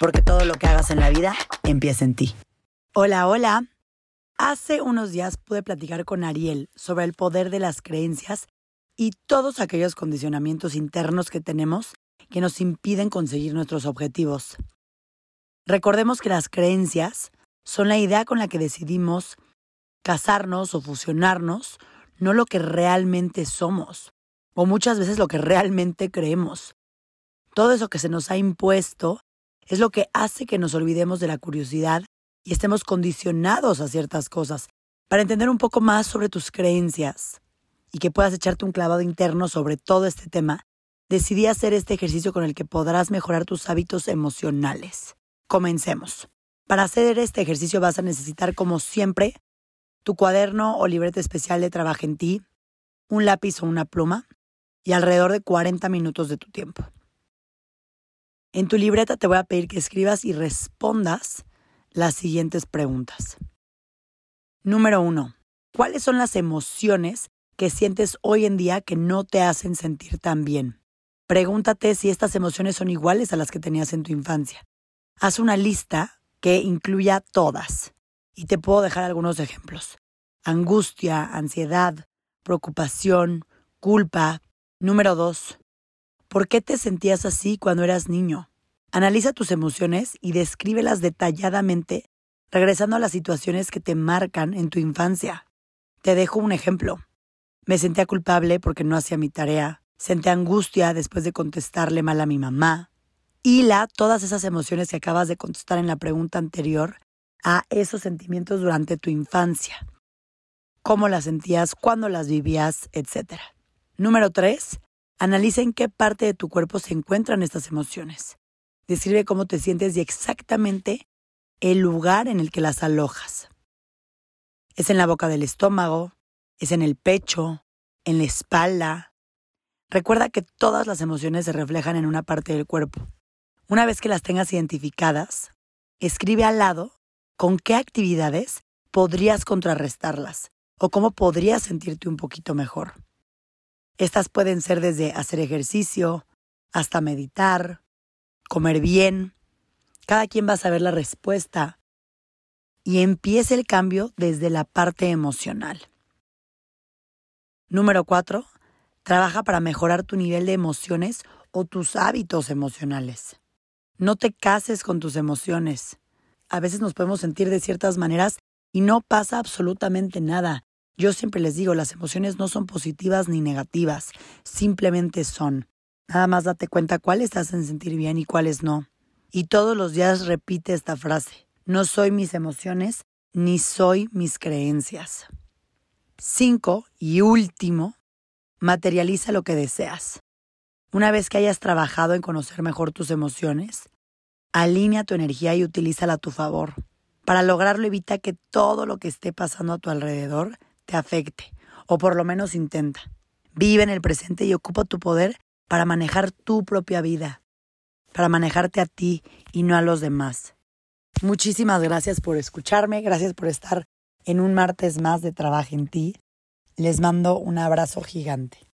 porque todo lo que hagas en la vida empieza en ti. Hola, hola. Hace unos días pude platicar con Ariel sobre el poder de las creencias y todos aquellos condicionamientos internos que tenemos que nos impiden conseguir nuestros objetivos. Recordemos que las creencias son la idea con la que decidimos casarnos o fusionarnos, no lo que realmente somos, o muchas veces lo que realmente creemos. Todo eso que se nos ha impuesto es lo que hace que nos olvidemos de la curiosidad y estemos condicionados a ciertas cosas. Para entender un poco más sobre tus creencias y que puedas echarte un clavado interno sobre todo este tema, decidí hacer este ejercicio con el que podrás mejorar tus hábitos emocionales. Comencemos. Para hacer este ejercicio vas a necesitar, como siempre, tu cuaderno o libreta especial de trabajo en ti, un lápiz o una pluma y alrededor de 40 minutos de tu tiempo. En tu libreta te voy a pedir que escribas y respondas las siguientes preguntas. Número uno, ¿cuáles son las emociones que sientes hoy en día que no te hacen sentir tan bien? Pregúntate si estas emociones son iguales a las que tenías en tu infancia. Haz una lista que incluya todas. Y te puedo dejar algunos ejemplos. Angustia, ansiedad, preocupación, culpa. Número dos, ¿Por qué te sentías así cuando eras niño? Analiza tus emociones y descríbelas detalladamente, regresando a las situaciones que te marcan en tu infancia. Te dejo un ejemplo. Me sentía culpable porque no hacía mi tarea, sentí angustia después de contestarle mal a mi mamá. Hila todas esas emociones que acabas de contestar en la pregunta anterior a esos sentimientos durante tu infancia. Cómo las sentías, cuándo las vivías, etc. Número 3. Analiza en qué parte de tu cuerpo se encuentran estas emociones. Describe cómo te sientes y exactamente el lugar en el que las alojas. Es en la boca del estómago, es en el pecho, en la espalda. Recuerda que todas las emociones se reflejan en una parte del cuerpo. Una vez que las tengas identificadas, escribe al lado con qué actividades podrías contrarrestarlas o cómo podrías sentirte un poquito mejor. Estas pueden ser desde hacer ejercicio hasta meditar, comer bien. Cada quien va a saber la respuesta y empieza el cambio desde la parte emocional. Número 4. Trabaja para mejorar tu nivel de emociones o tus hábitos emocionales. No te cases con tus emociones. A veces nos podemos sentir de ciertas maneras y no pasa absolutamente nada. Yo siempre les digo, las emociones no son positivas ni negativas, simplemente son. Nada más date cuenta cuáles hacen sentir bien y cuáles no. Y todos los días repite esta frase. No soy mis emociones ni soy mis creencias. Cinco y último, materializa lo que deseas. Una vez que hayas trabajado en conocer mejor tus emociones, alinea tu energía y utilízala a tu favor. Para lograrlo evita que todo lo que esté pasando a tu alrededor te afecte, o por lo menos intenta. Vive en el presente y ocupa tu poder para manejar tu propia vida, para manejarte a ti y no a los demás. Muchísimas gracias por escucharme, gracias por estar en un martes más de trabajo en ti. Les mando un abrazo gigante.